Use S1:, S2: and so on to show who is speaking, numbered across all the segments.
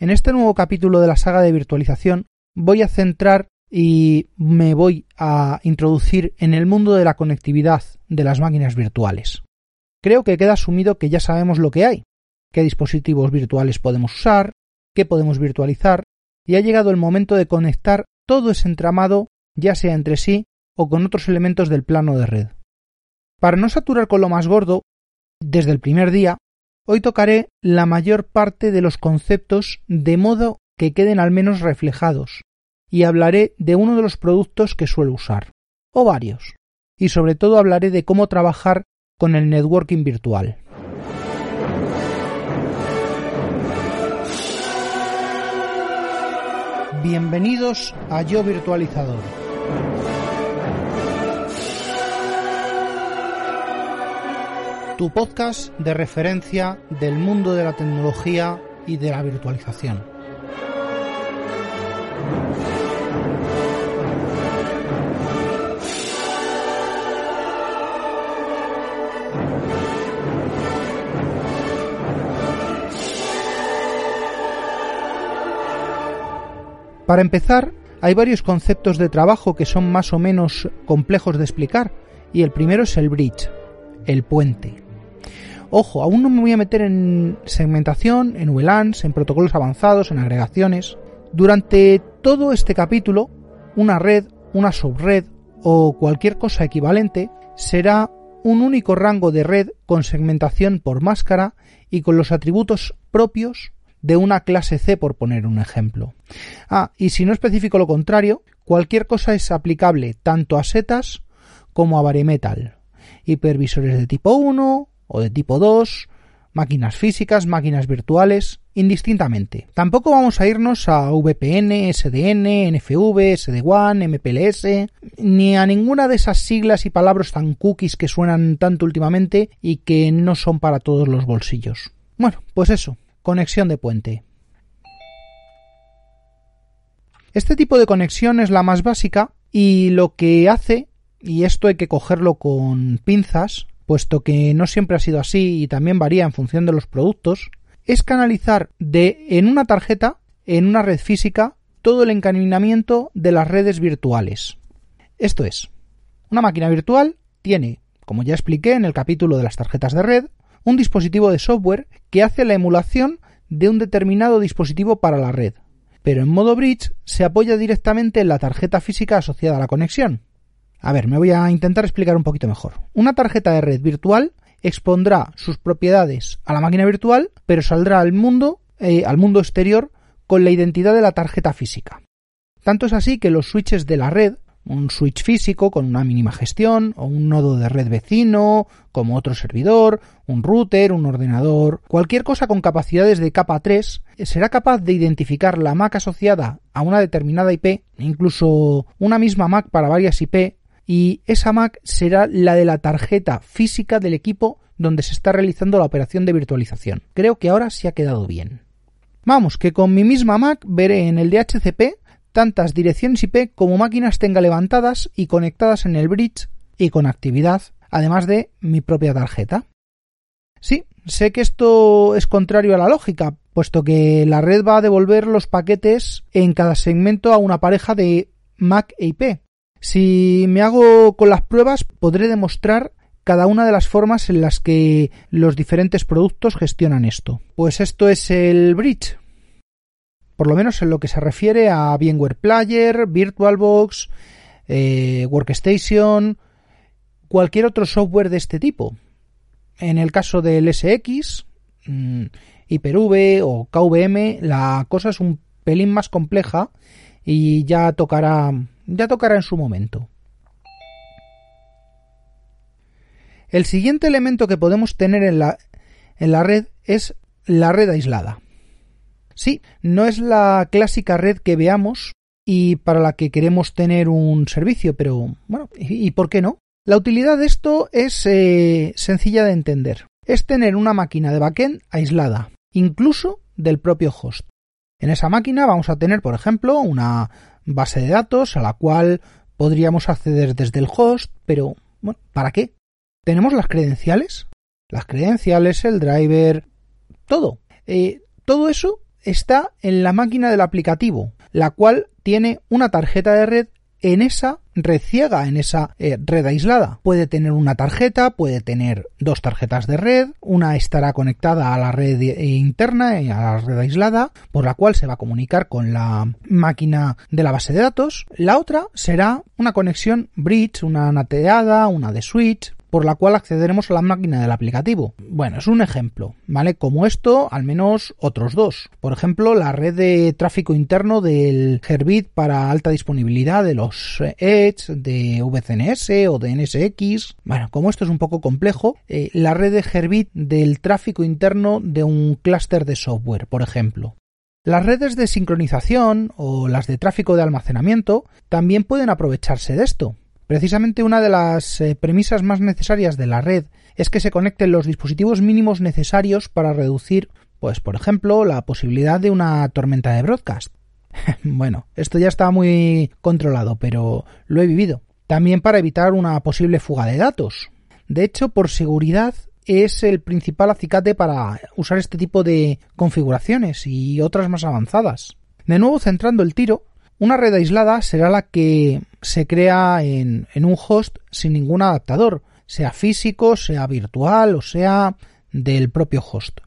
S1: En este nuevo capítulo de la saga de virtualización voy a centrar y me voy a introducir en el mundo de la conectividad de las máquinas virtuales. Creo que queda asumido que ya sabemos lo que hay, qué dispositivos virtuales podemos usar, qué podemos virtualizar, y ha llegado el momento de conectar todo ese entramado, ya sea entre sí o con otros elementos del plano de red. Para no saturar con lo más gordo, desde el primer día, hoy tocaré la mayor parte de los conceptos de modo que queden al menos reflejados, y hablaré de uno de los productos que suelo usar, o varios, y sobre todo hablaré de cómo trabajar con el networking virtual. Bienvenidos a Yo Virtualizador. Tu podcast de referencia del mundo de la tecnología y de la virtualización. Para empezar, hay varios conceptos de trabajo que son más o menos complejos de explicar, y el primero es el bridge, el puente. Ojo, aún no me voy a meter en segmentación, en VLANs, en protocolos avanzados, en agregaciones. Durante todo este capítulo, una red, una subred o cualquier cosa equivalente será un único rango de red con segmentación por máscara y con los atributos propios de una clase C, por poner un ejemplo. Ah, y si no especifico lo contrario, cualquier cosa es aplicable tanto a setas como a baremetal. Hipervisores de tipo 1 o de tipo 2, máquinas físicas, máquinas virtuales, indistintamente. Tampoco vamos a irnos a VPN, SDN, NFV, SD-WAN, MPLS, ni a ninguna de esas siglas y palabras tan cookies que suenan tanto últimamente y que no son para todos los bolsillos. Bueno, pues eso, conexión de puente. Este tipo de conexión es la más básica y lo que hace, y esto hay que cogerlo con pinzas, puesto que no siempre ha sido así y también varía en función de los productos, es canalizar de en una tarjeta, en una red física, todo el encaminamiento de las redes virtuales. Esto es, una máquina virtual tiene, como ya expliqué en el capítulo de las tarjetas de red, un dispositivo de software que hace la emulación de un determinado dispositivo para la red, pero en modo bridge se apoya directamente en la tarjeta física asociada a la conexión. A ver, me voy a intentar explicar un poquito mejor. Una tarjeta de red virtual expondrá sus propiedades a la máquina virtual, pero saldrá al mundo, eh, al mundo exterior, con la identidad de la tarjeta física. Tanto es así que los switches de la red un switch físico con una mínima gestión, o un nodo de red vecino, como otro servidor, un router, un ordenador, cualquier cosa con capacidades de capa 3, será capaz de identificar la MAC asociada a una determinada IP, incluso una misma MAC para varias IP, y esa MAC será la de la tarjeta física del equipo donde se está realizando la operación de virtualización. Creo que ahora sí ha quedado bien. Vamos, que con mi misma Mac veré en el DHCP tantas direcciones IP como máquinas tenga levantadas y conectadas en el bridge y con actividad, además de mi propia tarjeta. Sí, sé que esto es contrario a la lógica, puesto que la red va a devolver los paquetes en cada segmento a una pareja de MAC e IP. Si me hago con las pruebas, podré demostrar cada una de las formas en las que los diferentes productos gestionan esto. Pues esto es el bridge, por lo menos en lo que se refiere a VMware Player, VirtualBox, eh, Workstation, cualquier otro software de este tipo. En el caso del SX, mm, Hyper-V o KVM, la cosa es un pelín más compleja y ya tocará, ya tocará en su momento. El siguiente elemento que podemos tener en la, en la red es la red aislada. Sí, no es la clásica red que veamos y para la que queremos tener un servicio, pero bueno, ¿y, por qué no? La utilidad de esto es eh, sencilla de entender. Es tener una máquina de backend aislada, incluso del propio host. En esa máquina vamos a tener, por ejemplo, una base de datos a la cual podríamos acceder desde el host, pero bueno, ¿para qué? ¿Tenemos las credenciales? Las credenciales, el driver, todo. Eh, todo eso está en la máquina del aplicativo, la cual tiene una tarjeta de red en esa red ciega, en esa eh, red aislada. Puede tener una tarjeta, puede tener dos tarjetas de red, una estará conectada a la red eh, interna, a la red aislada, por la cual se va a comunicar con la máquina de la base de datos. La otra será una conexión bridge, una nateada, una de switch, por la cual accederemos a la máquina del aplicativo. Bueno, es un ejemplo, ¿vale? Como esto, al menos otros dos. Por ejemplo, la red de tráfico interno del Herbit para alta disponibilidad de los Edge, de VCNS o de NSX. Bueno, como esto es un poco complejo, eh, la red de Herbit del tráfico interno de un clúster de software, por ejemplo. Las redes de sincronización o las de tráfico de almacenamiento también pueden aprovecharse de esto. Precisamente una de las eh, premisas más necesarias de la red es que se conecten los dispositivos mínimos necesarios para reducir, pues por ejemplo, la posibilidad de una tormenta de broadcast. bueno, esto ya está muy controlado, pero lo he vivido. También para evitar una posible fuga de datos. De hecho, por seguridad es el principal acicate para usar este tipo de configuraciones y otras más avanzadas. De nuevo, centrando el tiro, una red aislada será la que se crea en, un host sin ningún adaptador, sea físico, sea virtual o sea del propio host.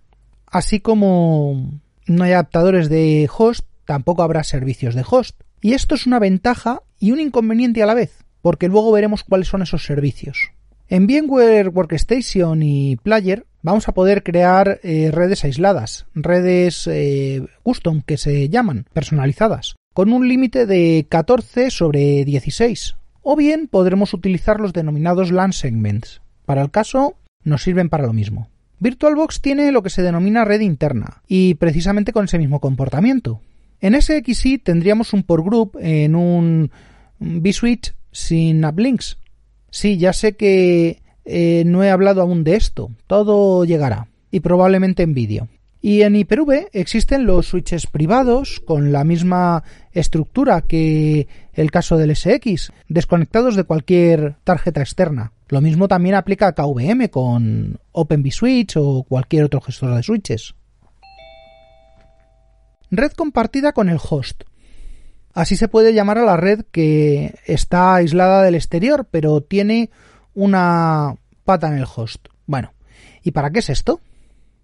S1: Así como no hay adaptadores de host, tampoco habrá servicios de host. Y esto es una ventaja y un inconveniente a la vez, porque luego veremos cuáles son esos servicios. En VMware Workstation y Player vamos a poder crear eh, redes aisladas, redes eh, custom que se llaman, personalizadas con un límite de 14 sobre 16. O bien podremos utilizar los denominados LAN segments. Para el caso, nos sirven para lo mismo. VirtualBox tiene lo que se denomina red interna, y precisamente con ese mismo comportamiento. En SXI tendríamos un por group en un vSwitch sin uplinks. Sí, ya sé que eh, no he hablado aún de esto. Todo llegará. Y probablemente en vídeo. Y en Hyper-V existen los switches privados con la misma estructura que el caso del SX, desconectados de cualquier tarjeta externa. Lo mismo también aplica a KVM con OpenVSwitch o cualquier otro gestor de switches. Red compartida con el host. Así se puede llamar a la red que está aislada del exterior, pero tiene una pata en el host. Bueno, ¿y para qué es esto?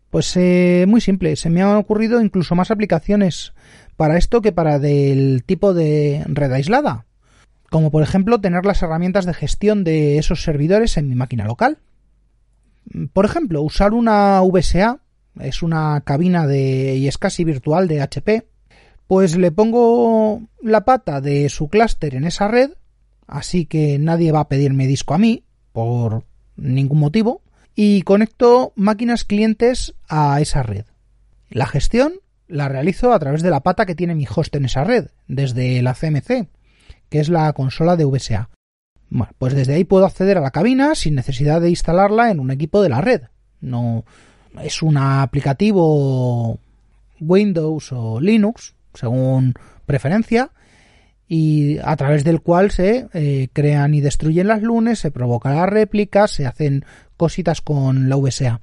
S1: Pues eh, muy simple, se me han ocurrido incluso más aplicaciones para esto que para del tipo de red aislada, como por ejemplo tener las herramientas de gestión de esos servidores en mi máquina local. Por ejemplo, usar una VSA, es una cabina de y es casi virtual de HP, pues le pongo la pata de su clúster en esa red, así que nadie va a pedirme disco a mí por ningún motivo y conecto máquinas clientes a esa red. La gestión la realizo a través de la pata que tiene mi host en esa red, desde la CMC, que es la consola de VSA. Pues desde ahí puedo acceder a la cabina sin necesidad de instalarla en un equipo de la red. No es un aplicativo Windows o Linux, según preferencia, y a través del cual se eh, crean y destruyen las lunes, se provocan las réplicas, se hacen cositas con la VSA.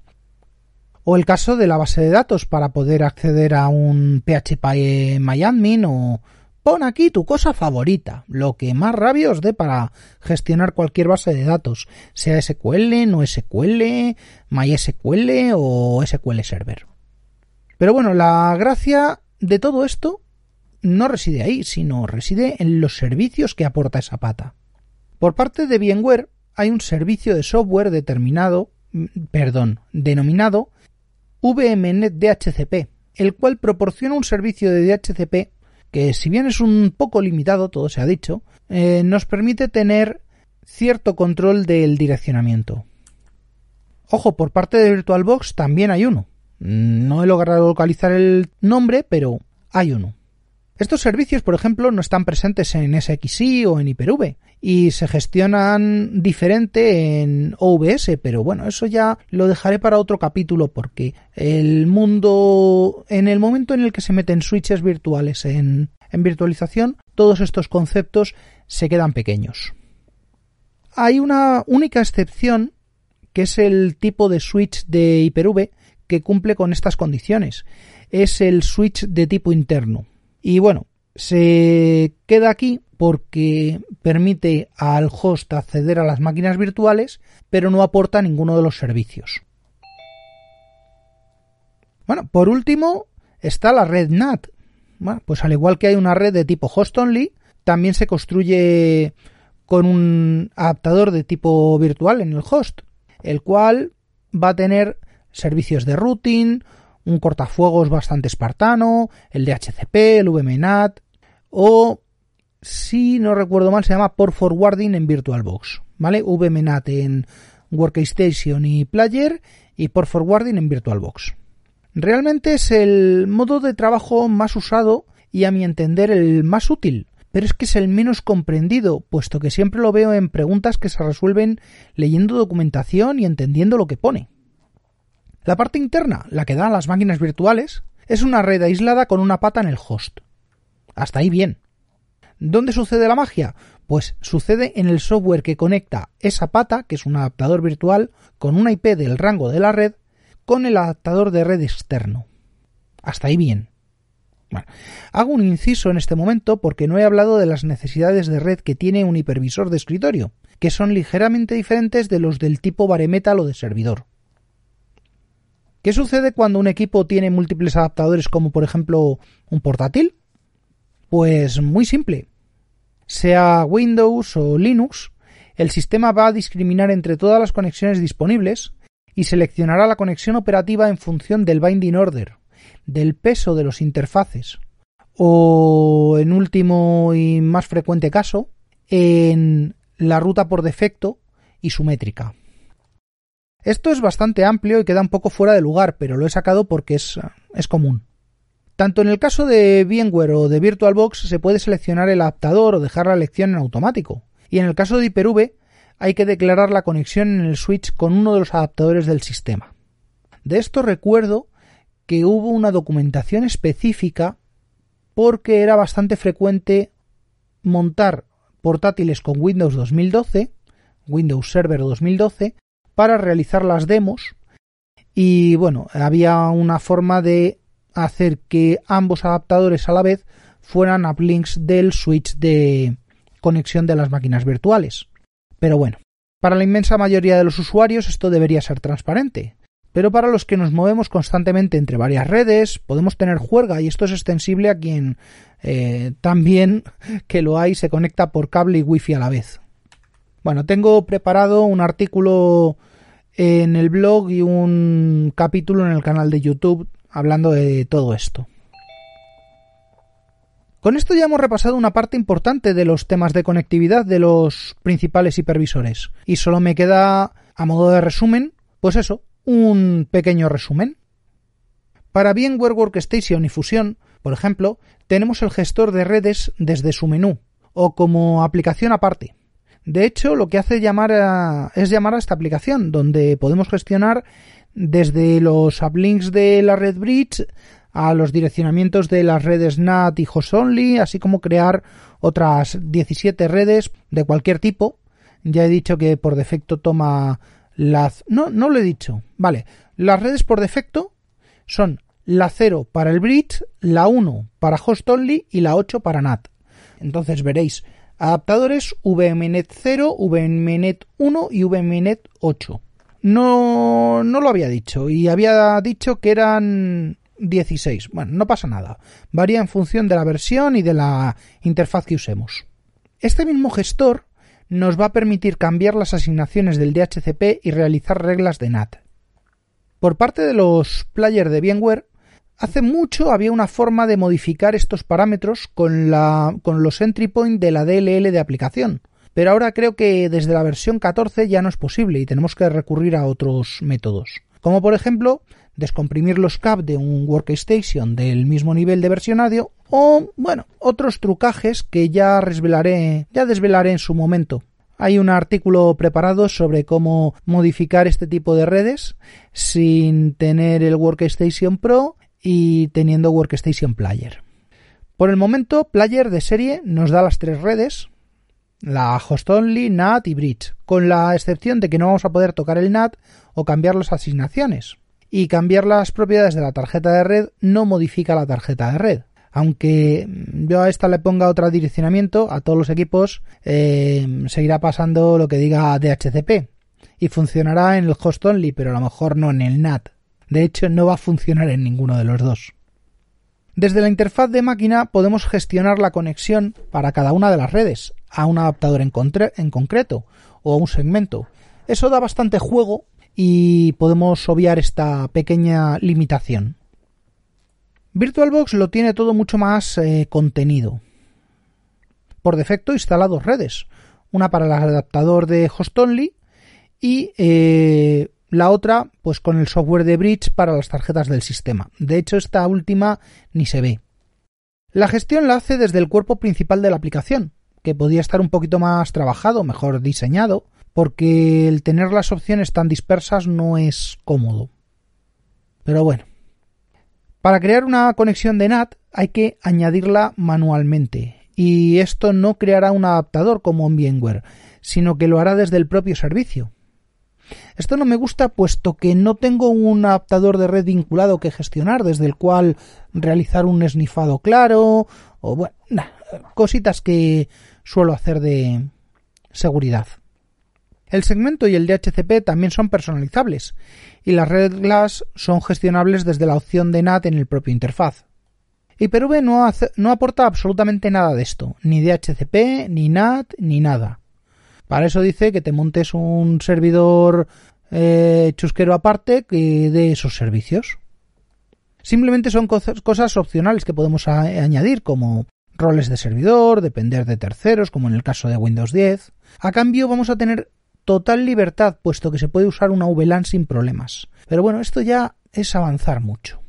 S1: O el caso de la base de datos para poder acceder a un PHP MyAdmin o pon aquí tu cosa favorita, lo que más rabia os dé para gestionar cualquier base de datos, sea SQL, no SQL, MySQL o SQL Server. Pero bueno, la gracia de todo esto no reside ahí, sino reside en los servicios que aporta esa pata. Por parte de VMware hay un servicio de software determinado, mm, perdón, denominado VMNet DHCP, el cual proporciona un servicio de DHCP que si bien es un poco limitado, todo se ha dicho, eh, nos permite tener cierto control del direccionamiento. Ojo, por parte de VirtualBox también hay uno, No he logrado localizar el nombre, pero hay uno. Estos servicios, por ejemplo, no están presentes en SXI o en Hyper-V y se gestionan diferente en OVS, pero bueno, eso ya lo dejaré para otro capítulo porque el mundo, en el momento en el que se meten switches virtuales en, virtualización, todos estos conceptos se quedan pequeños. Hay una única excepción que es el tipo de switch de Hyper-V que cumple con estas condiciones. Es el switch de tipo interno. Y bueno, se queda aquí porque permite al host acceder a las máquinas virtuales, pero no aporta ninguno de los servicios. Bueno, por último está la red NAT. Bueno, pues al igual que hay una red de tipo host only, también se construye con un adaptador de tipo virtual en el host, el cual va a tener servicios de routing, un cortafuegos bastante espartano, el DHCP, el VMNAT o si no recuerdo mal se llama Port Forwarding en VirtualBox, ¿vale? VMNAT en Workstation y Player y Port Forwarding en VirtualBox. Realmente es el modo de trabajo más usado y a mi entender el más útil, pero es que es el menos comprendido, puesto que siempre lo veo en preguntas que se resuelven leyendo documentación y entendiendo lo que pone. La parte interna, la que dan las máquinas virtuales, es una red aislada con una pata en el host. Hasta ahí bien. ¿Dónde sucede la magia? Pues sucede en el software que conecta esa pata, que es un adaptador virtual, con una IP del rango de la red, con el adaptador de red externo. Hasta ahí bien. Hago un inciso en este momento porque no he hablado de las necesidades de red que tiene un hipervisor de escritorio, que son ligeramente diferentes de los del tipo baremetal o de servidor. ¿Qué sucede cuando un equipo tiene múltiples adaptadores como por ejemplo un portátil? Pues muy simple. Sea Windows o Linux, el sistema va a discriminar entre todas las conexiones disponibles y seleccionará la conexión operativa en función del binding order, del peso de los interfaces o, en último y más frecuente caso, en la ruta por defecto y su métrica. Esto es bastante amplio y queda un poco fuera de lugar, pero lo he sacado porque es, es común. Tanto en el caso de VMware o de VirtualBox se puede seleccionar el adaptador o dejar la elección en automático. Y en el caso de Hyper-V hay que declarar la conexión en el switch con uno de los adaptadores del sistema. De esto recuerdo que hubo una documentación específica porque era bastante frecuente montar portátiles con Windows 2012, Windows Server 2012, para realizar las demos y bueno, había una forma de hacer que ambos adaptadores a la vez fueran uplinks del switch de conexión de las máquinas virtuales. Pero bueno, para la inmensa mayoría de los usuarios esto debería ser transparente. Pero para los que nos movemos constantemente entre varias redes, podemos tener juerga y esto es extensible a quien eh, también que lo hay se conecta por cable y wifi a la vez. Bueno, tengo preparado un artículo en el blog y un capítulo en el canal de YouTube hablando de todo esto. Con esto ya hemos repasado una parte importante de los temas de conectividad de los principales hipervisores. Y solo me queda, a modo de resumen, pues eso, un pequeño resumen. Para VMware Workstation y Fusión, por ejemplo, tenemos el gestor de redes desde su menú, o como aplicación aparte. De hecho, lo que hace llamar es llamar a esta aplicación, donde podemos gestionar desde los uplinks de la red bridge a los direccionamientos de las redes NAT y host only, así como crear otras 17 redes de cualquier tipo. Ya he dicho que por defecto toma las... No, no lo he dicho. Vale, las redes por defecto son la 0 para el bridge, la 1 para host only y la 8 para NAT. Entonces veréis Adaptadores VMNet 0, VMNet 1 y VMNet 8. No, no lo había dicho y había dicho que eran 16. Bueno, no pasa nada. Varía en función de la versión y de la interfaz que usemos. Este mismo gestor nos va a permitir cambiar las asignaciones del DHCP y realizar reglas de NAT. Por parte de los players de VMware, Hace mucho había una forma de modificar estos parámetros con, los entry point de la DLL de aplicación, pero ahora creo que desde la versión 14 ya no es posible y tenemos que recurrir a otros métodos, como por ejemplo descomprimir los CAP de un workstation del mismo nivel de versionario o, bueno, otros trucajes que ya ya desvelaré en su momento. Hay un artículo preparado sobre cómo modificar este tipo de redes sin tener el Workstation Pro y teniendo Workstation Player. Por el momento, Player de serie nos da las tres redes, la Host Only, NAT y Bridge, con la excepción de que no vamos a poder tocar el NAT o cambiar las asignaciones. Y cambiar las propiedades de la tarjeta de red no modifica la tarjeta de red aunque yo a esta le ponga otro direccionamiento, a todos los equipos eh, seguirá pasando lo que diga DHCP y funcionará en el host only, pero a lo mejor no en el NAT. De hecho, no va a funcionar en ninguno de los dos. Desde la interfaz de máquina podemos gestionar la conexión para cada una de las redes, a un adaptador en, concreto o a un segmento. Eso da bastante juego y podemos obviar esta pequeña limitación. VirtualBox lo tiene todo mucho más eh, contenido. Por defecto instala dos redes, una para el adaptador de Host Only y eh, la otra pues con el software de Bridge para las tarjetas del sistema. De hecho esta última ni se ve. La gestión la hace desde el cuerpo principal de la aplicación, que podía estar un poquito más trabajado, mejor diseñado, porque el tener las opciones tan dispersas no es cómodo. Pero bueno, para crear una conexión de NAT hay que añadirla manualmente y esto no creará un adaptador como en VMware, sino que lo hará desde el propio servicio. Esto no me gusta puesto que no tengo un adaptador de red vinculado que gestionar desde el cual realizar un esnifado claro o bueno, cositas que suelo hacer de seguridad. El segmento y el DHCP también son personalizables y las reglas son gestionables desde la opción de NAT en el propio interfaz. Hyper-V no, no aporta absolutamente nada de esto, ni DHCP, ni NAT, ni nada. Para eso dice que te montes un servidor eh, chusquero aparte que de esos servicios. Simplemente son cosas opcionales que podemos añadir como roles de servidor, depender de terceros, como en el caso de Windows 10. A cambio vamos a tener total libertad, puesto que se puede usar una VLAN sin problemas. Pero bueno, esto ya es avanzar mucho.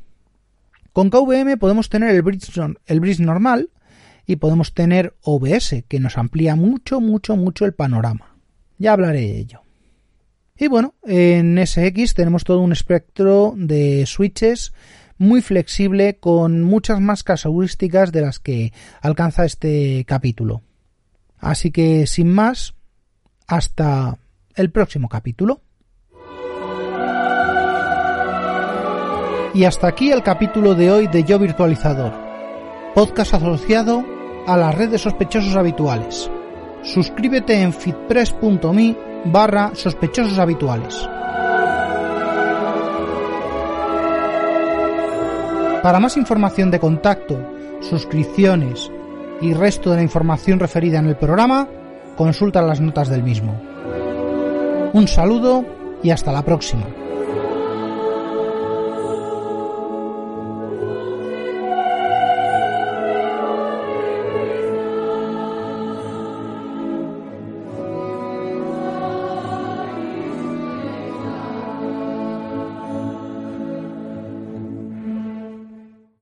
S1: Con KVM podemos tener el el bridge normal y podemos tener OBS, que nos amplía mucho, mucho, mucho el panorama. Ya hablaré de ello. Y bueno, en SX tenemos todo un espectro de switches muy flexible con muchas más casuísticas de las que alcanza este capítulo. Así que sin más, hasta el próximo capítulo. Y hasta aquí el capítulo de hoy de Yo Virtualizador, podcast asociado a la red de sospechosos habituales. Suscríbete en fitpress.me barra sospechosos habituales. Para más información de contacto, suscripciones y resto de la información referida en el programa, consulta las notas del mismo. Un saludo y hasta la próxima.